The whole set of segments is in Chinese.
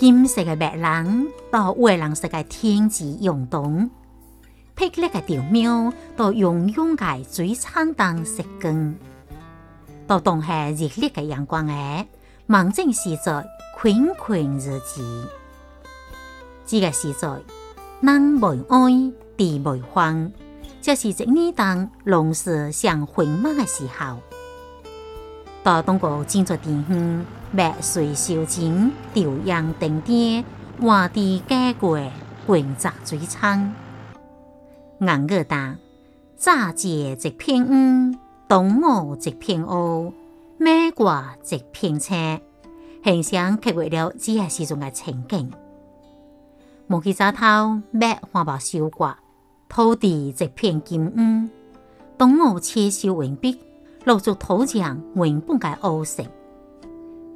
金色嘅白人到蔚蓝色嘅天际涌动，霹雳嘅稻苗到慵慵嘅水苍当石根，到冬夏热烈嘅阳光下，望正时在款款日子。这个时在，人未爱，地未荒，就是一年当农事上繁忙嘅时候。大东国建筑地方，麦穗收成，调秧定点，换地加过，滚杂水仓。硬个答，乍节一片乌，冬午一片乌，麦挂一片青，形象刻画了这个时阵嘅情景。木器早头，麦花苞收割，土地一片金乌，冬午切收完毕。露出土壤原本嘅乌色，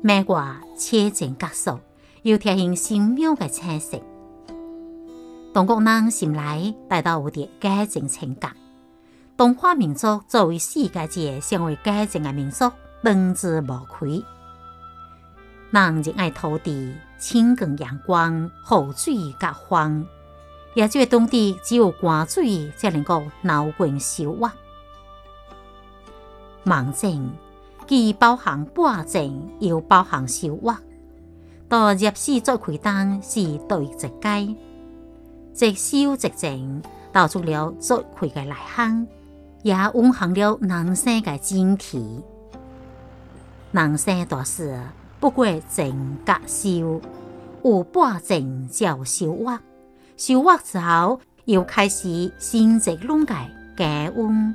麦瓜切成格数，又贴现神妙嘅青色。中国人心内带到有啲改正情感。东华民族作为世界界尚未改正嘅民族，当之无愧。人热爱土地，清光阳光，雨水甲风，也即个当地只有寒水才能够流滚收获。忙整既包含播种，又包含收获。到入市做开单是对直街，直修直整，道出了做开嘅内涵，也蕴含了人生嘅真谛。人生大事不过整甲收，有播种就收获，收获之后又开始新一轮嘅加温。